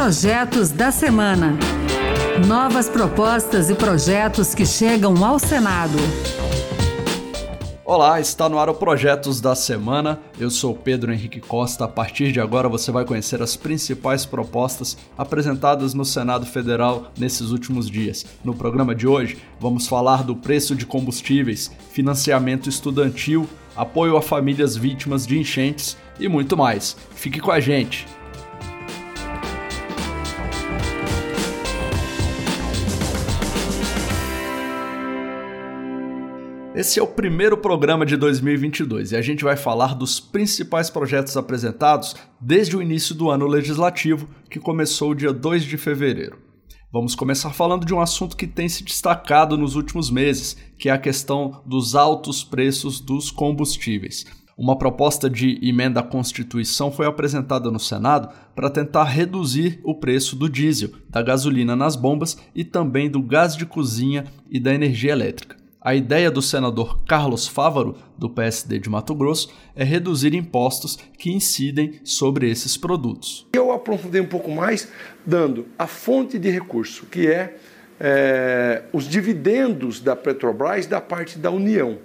Projetos da Semana. Novas propostas e projetos que chegam ao Senado. Olá, está no ar o Projetos da Semana. Eu sou Pedro Henrique Costa. A partir de agora você vai conhecer as principais propostas apresentadas no Senado Federal nesses últimos dias. No programa de hoje, vamos falar do preço de combustíveis, financiamento estudantil, apoio a famílias vítimas de enchentes e muito mais. Fique com a gente. Esse é o primeiro programa de 2022 e a gente vai falar dos principais projetos apresentados desde o início do ano legislativo, que começou dia 2 de fevereiro. Vamos começar falando de um assunto que tem se destacado nos últimos meses, que é a questão dos altos preços dos combustíveis. Uma proposta de emenda à Constituição foi apresentada no Senado para tentar reduzir o preço do diesel, da gasolina nas bombas e também do gás de cozinha e da energia elétrica. A ideia do senador Carlos Fávaro, do PSD de Mato Grosso, é reduzir impostos que incidem sobre esses produtos. Eu aprofundei um pouco mais, dando a fonte de recurso, que é, é os dividendos da Petrobras da parte da União.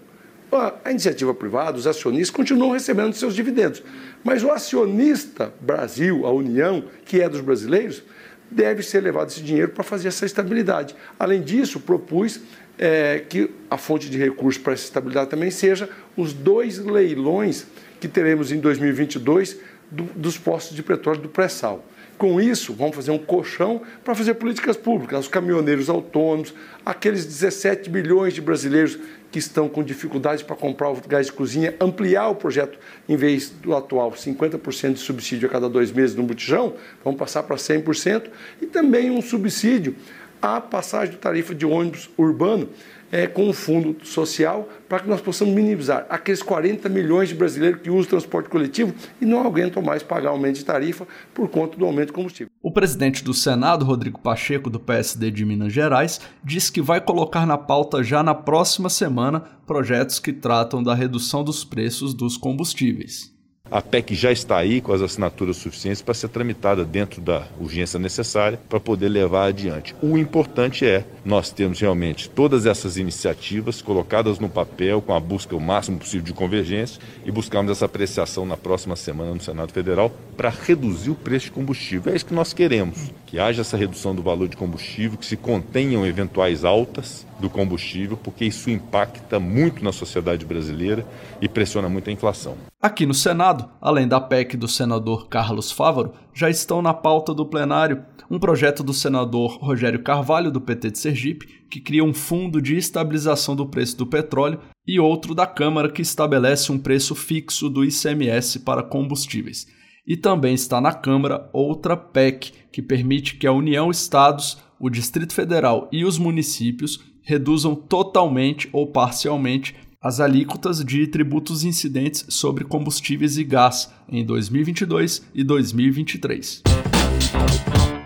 A iniciativa privada, os acionistas continuam recebendo seus dividendos, mas o acionista Brasil, a União, que é dos brasileiros, deve ser levado esse dinheiro para fazer essa estabilidade. Além disso, propus é, que a fonte de recursos para essa estabilidade também seja os dois leilões que teremos em 2022 do, dos postos de petróleo do pré-sal. Com isso, vamos fazer um colchão para fazer políticas públicas, os caminhoneiros autônomos, aqueles 17 milhões de brasileiros que estão com dificuldades para comprar o gás de cozinha, ampliar o projeto, em vez do atual 50% de subsídio a cada dois meses no botijão, vamos passar para 100%, e também um subsídio a passagem do tarifa de ônibus urbano é, com o fundo social para que nós possamos minimizar aqueles 40 milhões de brasileiros que usam transporte coletivo e não aguentam mais pagar aumento de tarifa por conta do aumento de combustível. O presidente do Senado, Rodrigo Pacheco, do PSD de Minas Gerais, disse que vai colocar na pauta já na próxima semana projetos que tratam da redução dos preços dos combustíveis. A PEC já está aí com as assinaturas suficientes para ser tramitada dentro da urgência necessária para poder levar adiante. O importante é nós termos realmente todas essas iniciativas colocadas no papel com a busca o máximo possível de convergência e buscarmos essa apreciação na próxima semana no Senado Federal para reduzir o preço de combustível. É isso que nós queremos, que haja essa redução do valor de combustível, que se contenham eventuais altas do combustível, porque isso impacta muito na sociedade brasileira e pressiona muito a inflação. Aqui no Senado, além da PEC do senador Carlos Fávaro, já estão na pauta do plenário um projeto do senador Rogério Carvalho, do PT de Sergipe, que cria um fundo de estabilização do preço do petróleo, e outro da Câmara, que estabelece um preço fixo do ICMS para combustíveis. E também está na Câmara outra PEC, que permite que a União, Estados, o Distrito Federal e os municípios reduzam totalmente ou parcialmente as alíquotas de tributos incidentes sobre combustíveis e gás em 2022 e 2023.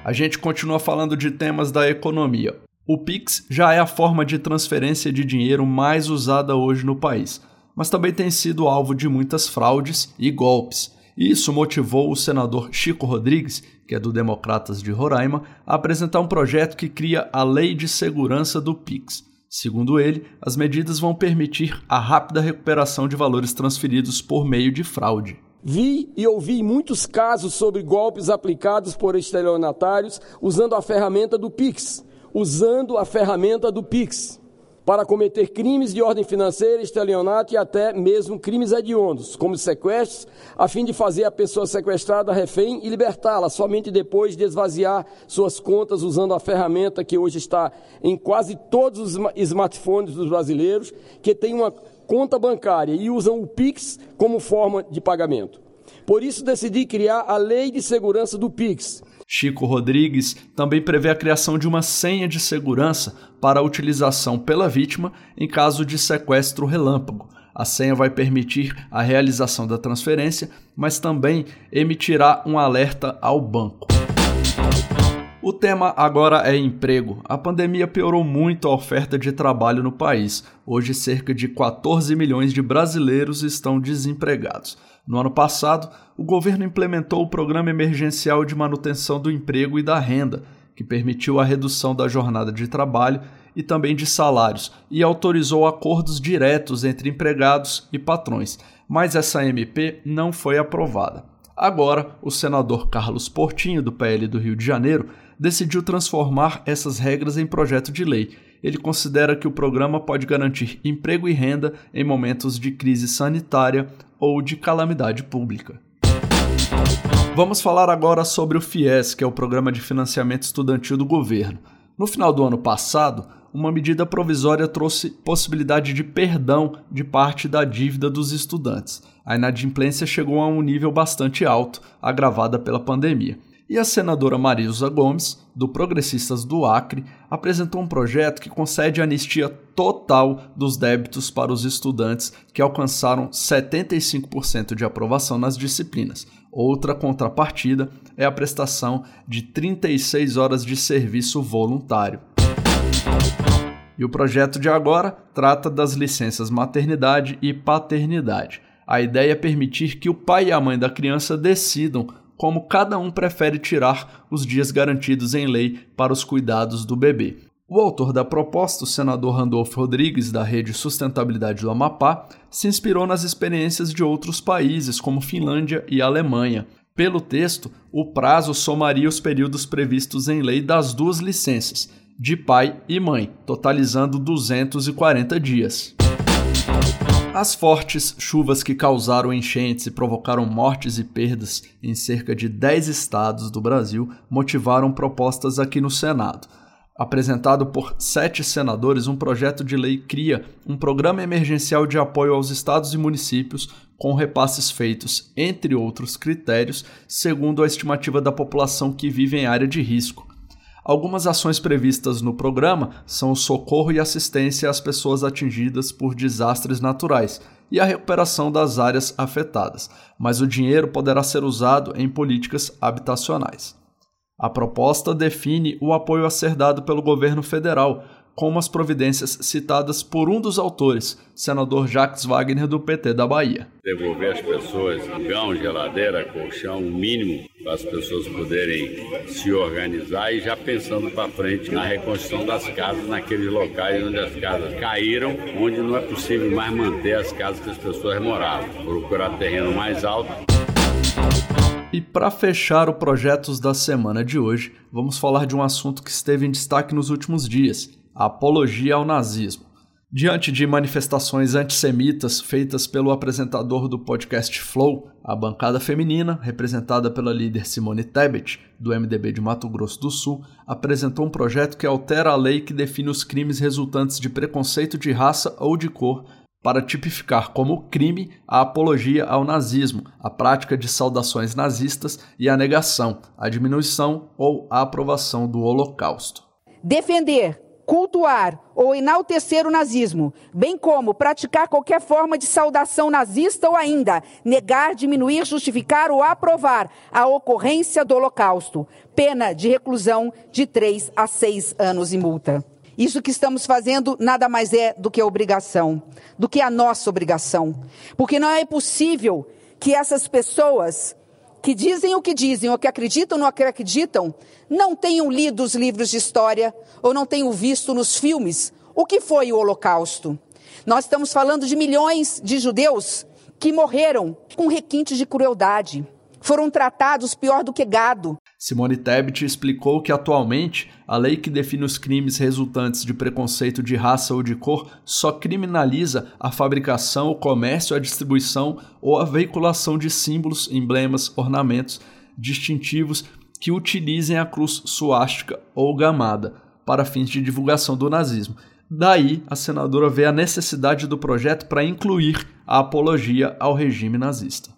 A gente continua falando de temas da economia. O Pix já é a forma de transferência de dinheiro mais usada hoje no país, mas também tem sido alvo de muitas fraudes e golpes. Isso motivou o senador Chico Rodrigues, que é do Democratas de Roraima, a apresentar um projeto que cria a Lei de Segurança do Pix. Segundo ele, as medidas vão permitir a rápida recuperação de valores transferidos por meio de fraude. Vi e ouvi muitos casos sobre golpes aplicados por estelionatários usando a ferramenta do Pix, usando a ferramenta do Pix para cometer crimes de ordem financeira, estelionato e até mesmo crimes hediondos, como sequestros, a fim de fazer a pessoa sequestrada refém e libertá-la somente depois de esvaziar suas contas usando a ferramenta que hoje está em quase todos os smartphones dos brasileiros, que tem uma conta bancária e usam o Pix como forma de pagamento. Por isso decidi criar a Lei de Segurança do Pix, Chico Rodrigues também prevê a criação de uma senha de segurança para a utilização pela vítima em caso de sequestro relâmpago. A senha vai permitir a realização da transferência, mas também emitirá um alerta ao banco. O tema agora é emprego. A pandemia piorou muito a oferta de trabalho no país. Hoje, cerca de 14 milhões de brasileiros estão desempregados. No ano passado, o governo implementou o Programa Emergencial de Manutenção do Emprego e da Renda, que permitiu a redução da jornada de trabalho e também de salários, e autorizou acordos diretos entre empregados e patrões. Mas essa MP não foi aprovada. Agora, o senador Carlos Portinho, do PL do Rio de Janeiro, decidiu transformar essas regras em projeto de lei. Ele considera que o programa pode garantir emprego e renda em momentos de crise sanitária ou de calamidade pública. Vamos falar agora sobre o FIES, que é o Programa de Financiamento Estudantil do governo. No final do ano passado, uma medida provisória trouxe possibilidade de perdão de parte da dívida dos estudantes. A inadimplência chegou a um nível bastante alto, agravada pela pandemia. E a senadora Marisa Gomes, do Progressistas do Acre, apresentou um projeto que concede anistia total dos débitos para os estudantes que alcançaram 75% de aprovação nas disciplinas. Outra contrapartida é a prestação de 36 horas de serviço voluntário. E o projeto de agora trata das licenças maternidade e paternidade. A ideia é permitir que o pai e a mãe da criança decidam como cada um prefere tirar os dias garantidos em lei para os cuidados do bebê. O autor da proposta, o senador Randolfo Rodrigues, da Rede Sustentabilidade do Amapá, se inspirou nas experiências de outros países, como Finlândia e Alemanha. Pelo texto, o prazo somaria os períodos previstos em lei das duas licenças, de pai e mãe, totalizando 240 dias. As fortes chuvas que causaram enchentes e provocaram mortes e perdas em cerca de 10 estados do Brasil motivaram propostas aqui no Senado. Apresentado por sete senadores, um projeto de lei cria um programa emergencial de apoio aos estados e municípios com repasses feitos, entre outros critérios, segundo a estimativa da população que vive em área de risco. Algumas ações previstas no programa são o socorro e assistência às pessoas atingidas por desastres naturais e a recuperação das áreas afetadas, mas o dinheiro poderá ser usado em políticas habitacionais. A proposta define o apoio a ser dado pelo governo federal, como as providências citadas por um dos autores, senador Jacques Wagner, do PT da Bahia. Devolver às pessoas gão, geladeira, colchão, o mínimo para as pessoas poderem se organizar e já pensando para frente na reconstrução das casas naqueles locais onde as casas caíram, onde não é possível mais manter as casas que as pessoas moravam. Procurar terreno mais alto. E para fechar o Projetos da Semana de hoje, vamos falar de um assunto que esteve em destaque nos últimos dias apologia ao nazismo. Diante de manifestações antissemitas feitas pelo apresentador do podcast Flow, a bancada feminina, representada pela líder Simone Tebet, do MDB de Mato Grosso do Sul, apresentou um projeto que altera a lei que define os crimes resultantes de preconceito de raça ou de cor para tipificar como crime a apologia ao nazismo, a prática de saudações nazistas e a negação, a diminuição ou a aprovação do Holocausto. Defender cultuar ou enaltecer o nazismo, bem como praticar qualquer forma de saudação nazista ou ainda negar, diminuir, justificar ou aprovar a ocorrência do Holocausto, pena de reclusão de três a seis anos e multa. Isso que estamos fazendo nada mais é do que obrigação, do que a nossa obrigação. Porque não é possível que essas pessoas que dizem o que dizem, ou que acreditam no que acreditam, não tenham lido os livros de história ou não tenham visto nos filmes o que foi o Holocausto. Nós estamos falando de milhões de judeus que morreram com requintes de crueldade. Foram tratados pior do que gado. Simone Tebet explicou que atualmente a lei que define os crimes resultantes de preconceito de raça ou de cor só criminaliza a fabricação, o comércio, a distribuição ou a veiculação de símbolos, emblemas, ornamentos distintivos que utilizem a cruz suástica ou gamada para fins de divulgação do nazismo. Daí, a senadora vê a necessidade do projeto para incluir a apologia ao regime nazista.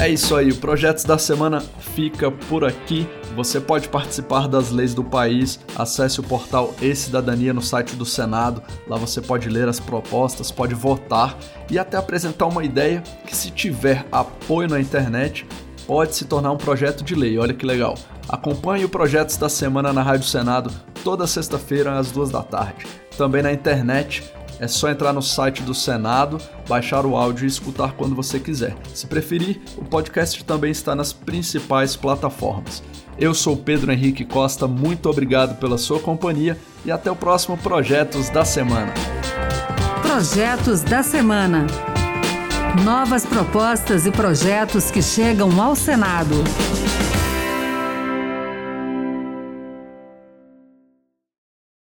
É isso aí, o Projetos da Semana fica por aqui. Você pode participar das leis do país. Acesse o portal E-Cidadania no site do Senado. Lá você pode ler as propostas, pode votar e até apresentar uma ideia que, se tiver apoio na internet, pode se tornar um projeto de lei. Olha que legal. Acompanhe o Projetos da Semana na Rádio Senado toda sexta-feira às duas da tarde. Também na internet é só entrar no site do Senado, baixar o áudio e escutar quando você quiser. Se preferir, o podcast também está nas principais plataformas. Eu sou Pedro Henrique Costa, muito obrigado pela sua companhia e até o próximo Projetos da Semana. Projetos da Semana. Novas propostas e projetos que chegam ao Senado.